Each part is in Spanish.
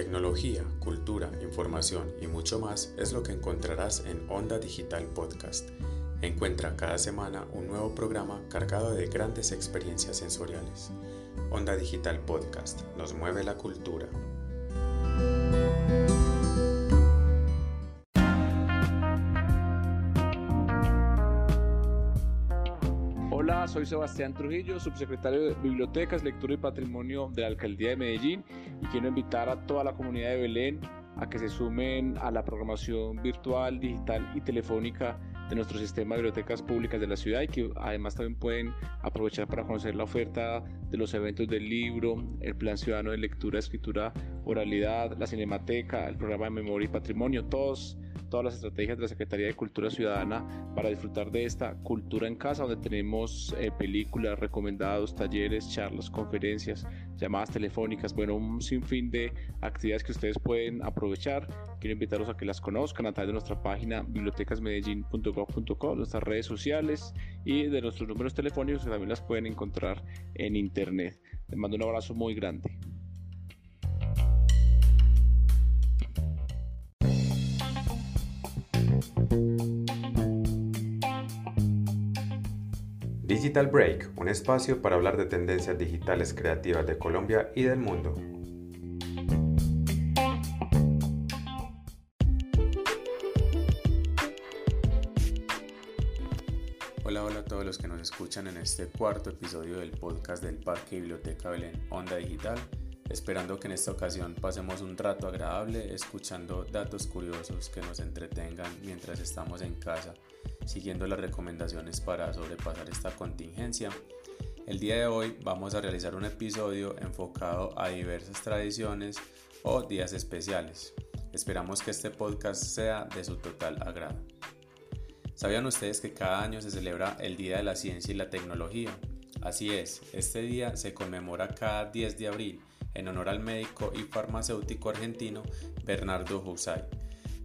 Tecnología, cultura, información y mucho más es lo que encontrarás en Onda Digital Podcast. Encuentra cada semana un nuevo programa cargado de grandes experiencias sensoriales. Onda Digital Podcast nos mueve la cultura. Soy Sebastián Trujillo, subsecretario de Bibliotecas, Lectura y Patrimonio de la Alcaldía de Medellín y quiero invitar a toda la comunidad de Belén a que se sumen a la programación virtual, digital y telefónica de nuestro sistema de bibliotecas públicas de la ciudad y que además también pueden aprovechar para conocer la oferta de los eventos del libro, el plan ciudadano de lectura, escritura, oralidad, la cinemateca, el programa de memoria y patrimonio, todos todas las estrategias de la Secretaría de Cultura Ciudadana para disfrutar de esta cultura en casa, donde tenemos eh, películas, recomendados, talleres, charlas, conferencias, llamadas telefónicas, bueno, un sinfín de actividades que ustedes pueden aprovechar. Quiero invitarlos a que las conozcan a través de nuestra página bibliotecasmedellin.gov.co, nuestras redes sociales y de nuestros números telefónicos que también las pueden encontrar en internet. Les mando un abrazo muy grande. Digital Break, un espacio para hablar de tendencias digitales creativas de Colombia y del mundo. Hola, hola a todos los que nos escuchan en este cuarto episodio del podcast del Parque Biblioteca Belén Onda Digital esperando que en esta ocasión pasemos un rato agradable escuchando datos curiosos que nos entretengan mientras estamos en casa, siguiendo las recomendaciones para sobrepasar esta contingencia. El día de hoy vamos a realizar un episodio enfocado a diversas tradiciones o días especiales. Esperamos que este podcast sea de su total agrado. ¿Sabían ustedes que cada año se celebra el Día de la Ciencia y la Tecnología? Así es, este día se conmemora cada 10 de abril en honor al médico y farmacéutico argentino Bernardo Husay,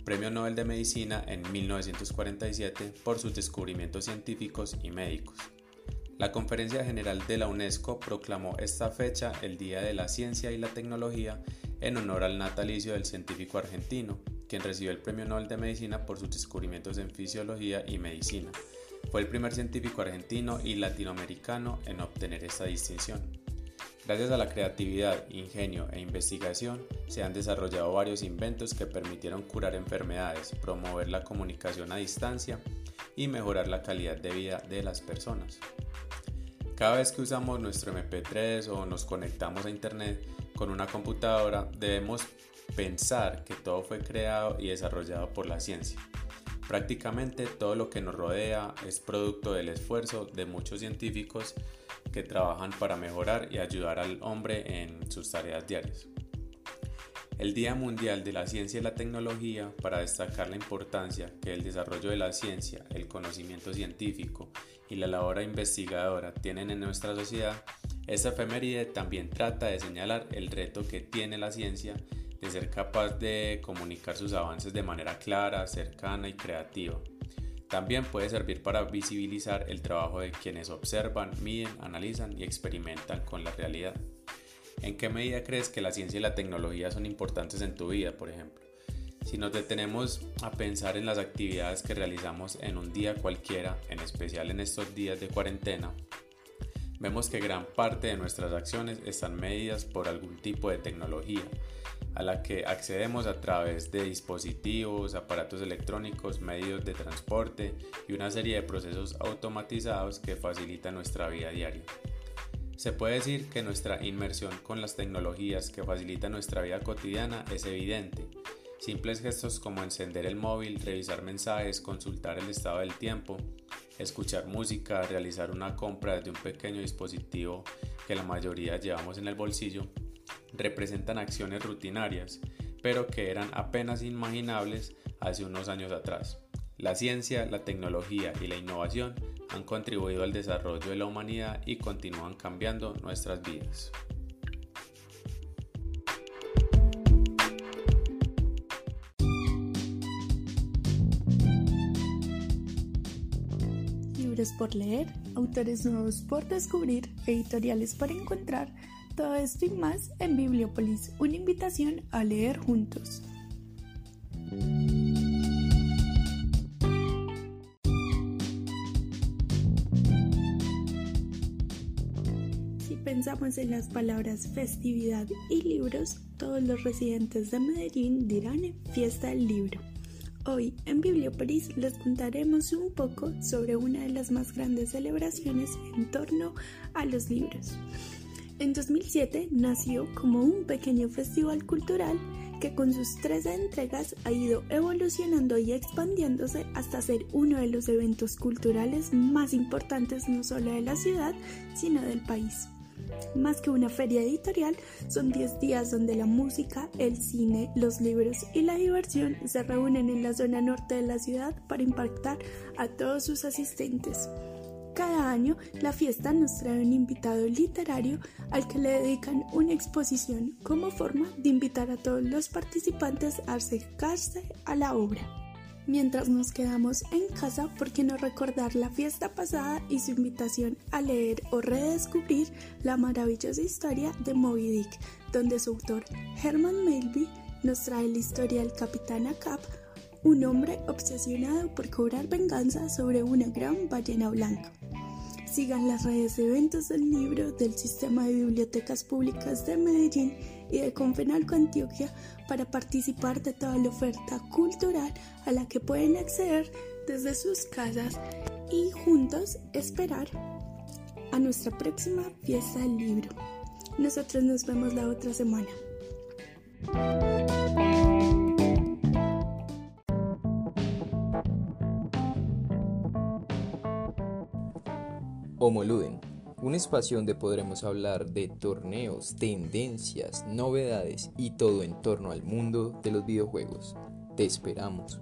Premio Nobel de Medicina en 1947 por sus descubrimientos científicos y médicos. La Conferencia General de la UNESCO proclamó esta fecha el Día de la Ciencia y la Tecnología en honor al natalicio del científico argentino, quien recibió el Premio Nobel de Medicina por sus descubrimientos en fisiología y medicina. Fue el primer científico argentino y latinoamericano en obtener esta distinción. Gracias a la creatividad, ingenio e investigación, se han desarrollado varios inventos que permitieron curar enfermedades, promover la comunicación a distancia y mejorar la calidad de vida de las personas. Cada vez que usamos nuestro MP3 o nos conectamos a Internet con una computadora, debemos pensar que todo fue creado y desarrollado por la ciencia. Prácticamente todo lo que nos rodea es producto del esfuerzo de muchos científicos que trabajan para mejorar y ayudar al hombre en sus tareas diarias. El Día Mundial de la Ciencia y la Tecnología, para destacar la importancia que el desarrollo de la ciencia, el conocimiento científico y la labor investigadora tienen en nuestra sociedad, esta efeméride también trata de señalar el reto que tiene la ciencia de ser capaz de comunicar sus avances de manera clara, cercana y creativa también puede servir para visibilizar el trabajo de quienes observan, miden, analizan y experimentan con la realidad. ¿En qué medida crees que la ciencia y la tecnología son importantes en tu vida, por ejemplo? Si nos detenemos a pensar en las actividades que realizamos en un día cualquiera, en especial en estos días de cuarentena, vemos que gran parte de nuestras acciones están medidas por algún tipo de tecnología, a la que accedemos a través de dispositivos, aparatos electrónicos, medios de transporte y una serie de procesos automatizados que facilitan nuestra vida diaria. Se puede decir que nuestra inmersión con las tecnologías que facilitan nuestra vida cotidiana es evidente. Simples gestos como encender el móvil, revisar mensajes, consultar el estado del tiempo, escuchar música, realizar una compra desde un pequeño dispositivo que la mayoría llevamos en el bolsillo, representan acciones rutinarias, pero que eran apenas imaginables hace unos años atrás. La ciencia, la tecnología y la innovación han contribuido al desarrollo de la humanidad y continúan cambiando nuestras vidas. Libros por leer, autores nuevos por descubrir, editoriales para encontrar Todo esto y más en Bibliopolis, una invitación a leer juntos. Si pensamos en las palabras festividad y libros, todos los residentes de Medellín dirán fiesta del libro. Hoy en Bibliopolis les contaremos un poco sobre una de las más grandes celebraciones en torno a los libros. En 2007 nació como un pequeño festival cultural que con sus tres entregas ha ido evolucionando y expandiéndose hasta ser uno de los eventos culturales más importantes no solo de la ciudad, sino del país. Más que una feria editorial, son 10 días donde la música, el cine, los libros y la diversión se reúnen en la zona norte de la ciudad para impactar a todos sus asistentes. Cada año la fiesta nos trae un invitado literario al que le dedican una exposición como forma de invitar a todos los participantes a acercarse a la obra. Mientras nos quedamos en casa, ¿por qué no recordar la fiesta pasada y su invitación a leer o redescubrir la maravillosa historia de Moby Dick, donde su autor Herman Melville nos trae la historia del capitán Acap, un hombre obsesionado por cobrar venganza sobre una gran ballena blanca. Sigan las redes de eventos del libro del Sistema de Bibliotecas Públicas de Medellín y de Confenalco Antioquia para participar de toda la oferta cultural a la que pueden acceder desde sus casas y juntos esperar a nuestra próxima fiesta del libro. Nosotros nos vemos la otra semana. Homoluden, un espacio donde podremos hablar de torneos, tendencias, novedades y todo en torno al mundo de los videojuegos. Te esperamos.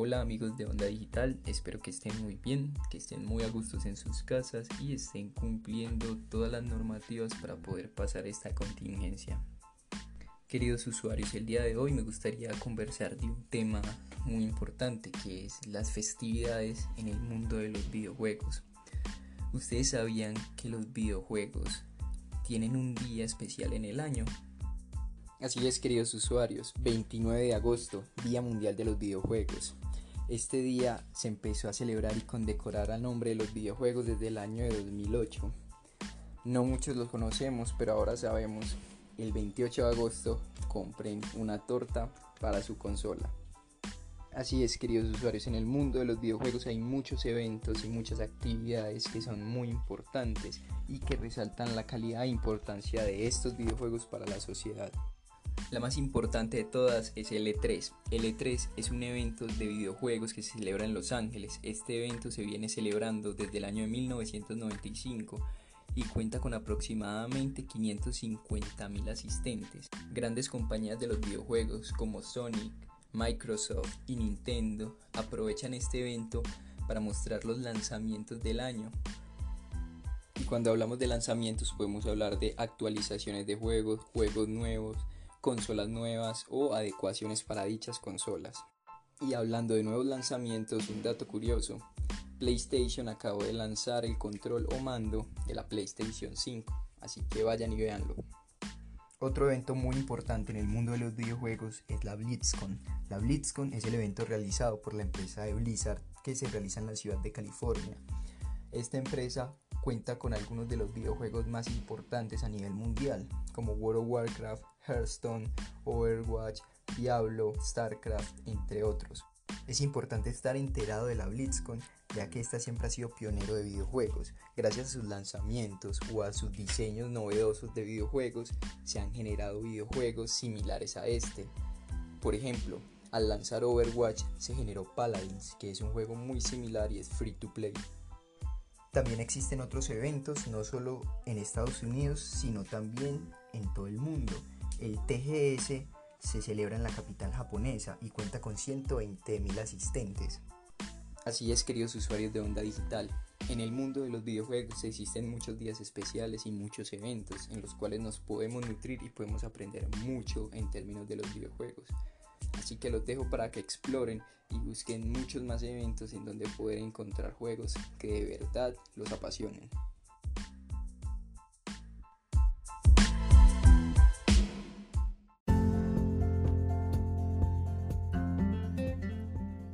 Hola amigos de Onda Digital, espero que estén muy bien, que estén muy a gustos en sus casas y estén cumpliendo todas las normativas para poder pasar esta contingencia. Queridos usuarios, el día de hoy me gustaría conversar de un tema muy importante que es las festividades en el mundo de los videojuegos. ¿Ustedes sabían que los videojuegos tienen un día especial en el año? Así es, queridos usuarios, 29 de agosto, Día Mundial de los Videojuegos. Este día se empezó a celebrar y condecorar al nombre de los videojuegos desde el año de 2008. No muchos los conocemos, pero ahora sabemos. El 28 de agosto compren una torta para su consola. Así es, queridos usuarios, en el mundo de los videojuegos hay muchos eventos y muchas actividades que son muy importantes y que resaltan la calidad e importancia de estos videojuegos para la sociedad. La más importante de todas es el E3. El E3 es un evento de videojuegos que se celebra en Los Ángeles. Este evento se viene celebrando desde el año de 1995 y cuenta con aproximadamente 550 mil asistentes. Grandes compañías de los videojuegos como Sonic, Microsoft y Nintendo aprovechan este evento para mostrar los lanzamientos del año. Y cuando hablamos de lanzamientos podemos hablar de actualizaciones de juegos, juegos nuevos, consolas nuevas o adecuaciones para dichas consolas. Y hablando de nuevos lanzamientos, un dato curioso, PlayStation acabó de lanzar el control o mando de la PlayStation 5, así que vayan y véanlo. Otro evento muy importante en el mundo de los videojuegos es la BlitzCon. La BlitzCon es el evento realizado por la empresa de Blizzard que se realiza en la ciudad de California. Esta empresa cuenta con algunos de los videojuegos más importantes a nivel mundial, como World of Warcraft, Hearthstone, Overwatch, Diablo, StarCraft, entre otros. Es importante estar enterado de la BlitzCon, ya que esta siempre ha sido pionero de videojuegos. Gracias a sus lanzamientos o a sus diseños novedosos de videojuegos, se han generado videojuegos similares a este. Por ejemplo, al lanzar Overwatch se generó Paladins, que es un juego muy similar y es free to play. También existen otros eventos, no solo en Estados Unidos, sino también en todo el mundo. El TGS se celebra en la capital japonesa y cuenta con 120.000 asistentes. Así es, queridos usuarios de Onda Digital. En el mundo de los videojuegos existen muchos días especiales y muchos eventos en los cuales nos podemos nutrir y podemos aprender mucho en términos de los videojuegos. Así que los dejo para que exploren y busquen muchos más eventos en donde poder encontrar juegos que de verdad los apasionen.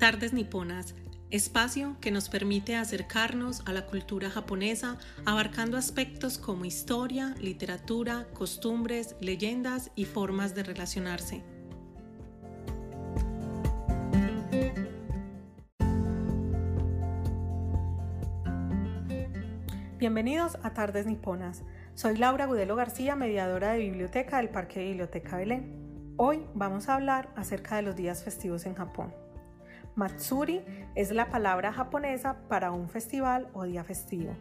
Tardes Niponas, espacio que nos permite acercarnos a la cultura japonesa abarcando aspectos como historia, literatura, costumbres, leyendas y formas de relacionarse. Bienvenidos a Tardes Niponas. Soy Laura Gudelo García, mediadora de biblioteca del Parque Biblioteca Belén. Hoy vamos a hablar acerca de los días festivos en Japón. Matsuri es la palabra japonesa para un festival o día festivo.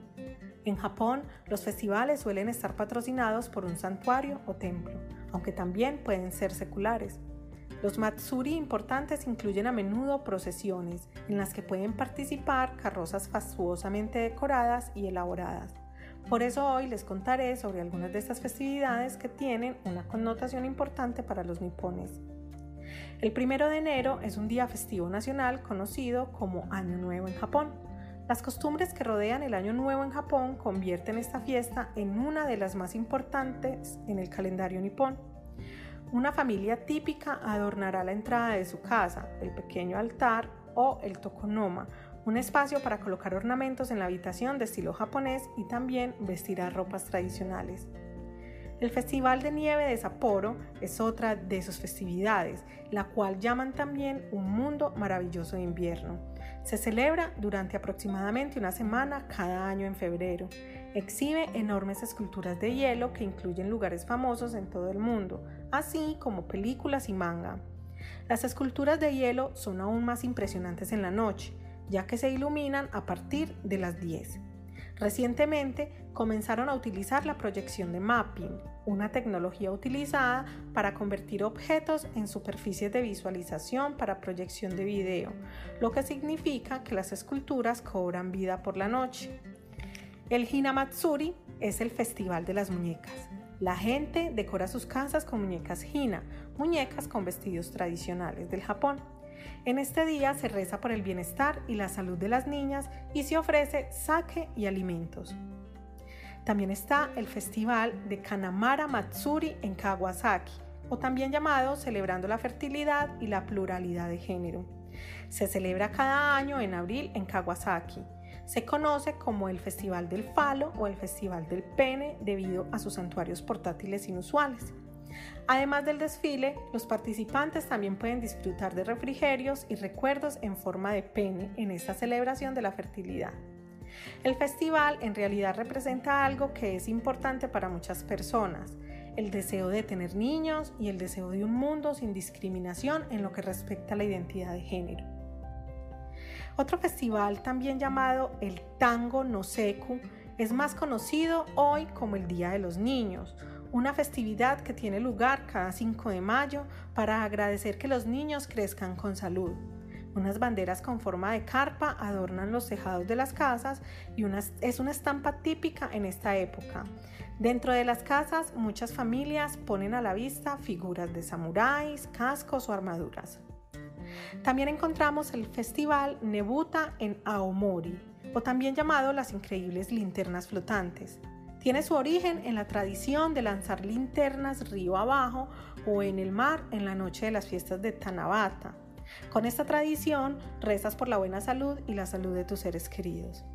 En Japón, los festivales suelen estar patrocinados por un santuario o templo, aunque también pueden ser seculares. Los Matsuri importantes incluyen a menudo procesiones en las que pueden participar carrozas fastuosamente decoradas y elaboradas. Por eso hoy les contaré sobre algunas de estas festividades que tienen una connotación importante para los nipones. El primero de enero es un día festivo nacional conocido como Año Nuevo en Japón. Las costumbres que rodean el Año Nuevo en Japón convierten esta fiesta en una de las más importantes en el calendario nipón. Una familia típica adornará la entrada de su casa, el pequeño altar o el tokonoma, un espacio para colocar ornamentos en la habitación de estilo japonés y también vestirá ropas tradicionales. El Festival de Nieve de Sapporo es otra de sus festividades, la cual llaman también un mundo maravilloso de invierno. Se celebra durante aproximadamente una semana cada año en febrero. Exhibe enormes esculturas de hielo que incluyen lugares famosos en todo el mundo, así como películas y manga. Las esculturas de hielo son aún más impresionantes en la noche, ya que se iluminan a partir de las 10. Recientemente comenzaron a utilizar la proyección de mapping, una tecnología utilizada para convertir objetos en superficies de visualización para proyección de video, lo que significa que las esculturas cobran vida por la noche. El Hinamatsuri es el festival de las muñecas. La gente decora sus casas con muñecas Hina, muñecas con vestidos tradicionales del Japón. En este día se reza por el bienestar y la salud de las niñas y se ofrece sake y alimentos. También está el festival de Kanamara Matsuri en Kawasaki, o también llamado Celebrando la Fertilidad y la Pluralidad de Género. Se celebra cada año en abril en Kawasaki. Se conoce como el Festival del Falo o el Festival del Pene debido a sus santuarios portátiles inusuales. Además del desfile, los participantes también pueden disfrutar de refrigerios y recuerdos en forma de pene en esta celebración de la fertilidad. El festival en realidad representa algo que es importante para muchas personas, el deseo de tener niños y el deseo de un mundo sin discriminación en lo que respecta a la identidad de género. Otro festival también llamado el Tango no Seku es más conocido hoy como el Día de los Niños, una festividad que tiene lugar cada 5 de mayo para agradecer que los niños crezcan con salud. Unas banderas con forma de carpa adornan los tejados de las casas y es una estampa típica en esta época. Dentro de las casas, muchas familias ponen a la vista figuras de samuráis, cascos o armaduras. También encontramos el festival Nebuta en Aomori, o también llamado las increíbles linternas flotantes. Tiene su origen en la tradición de lanzar linternas río abajo o en el mar en la noche de las fiestas de Tanabata. Con esta tradición rezas por la buena salud y la salud de tus seres queridos.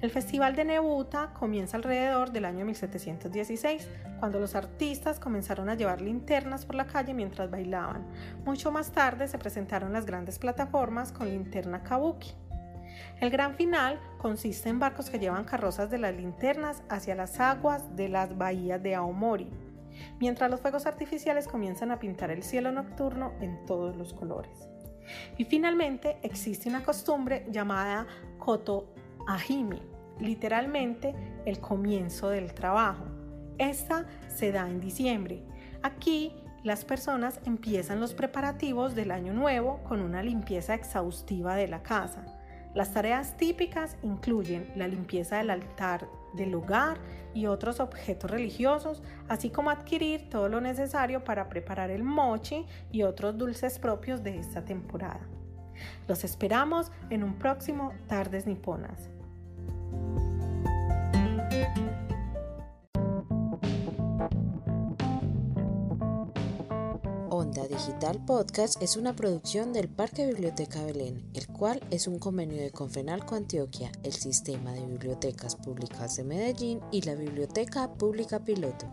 El Festival de Nebuta comienza alrededor del año 1716, cuando los artistas comenzaron a llevar linternas por la calle mientras bailaban. Mucho más tarde se presentaron las grandes plataformas con linterna kabuki. El gran final consiste en barcos que llevan carrozas de las linternas hacia las aguas de las bahías de Aomori, mientras los fuegos artificiales comienzan a pintar el cielo nocturno en todos los colores. Y finalmente existe una costumbre llamada Koto Ahimi, literalmente el comienzo del trabajo. Esta se da en diciembre. Aquí las personas empiezan los preparativos del año nuevo con una limpieza exhaustiva de la casa. Las tareas típicas incluyen la limpieza del altar del hogar y otros objetos religiosos, así como adquirir todo lo necesario para preparar el mochi y otros dulces propios de esta temporada. Los esperamos en un próximo Tardes Niponas. Onda Digital Podcast es una producción del Parque Biblioteca Belén, el cual es un convenio de Confenalco Antioquia, el Sistema de Bibliotecas Públicas de Medellín y la Biblioteca Pública Piloto.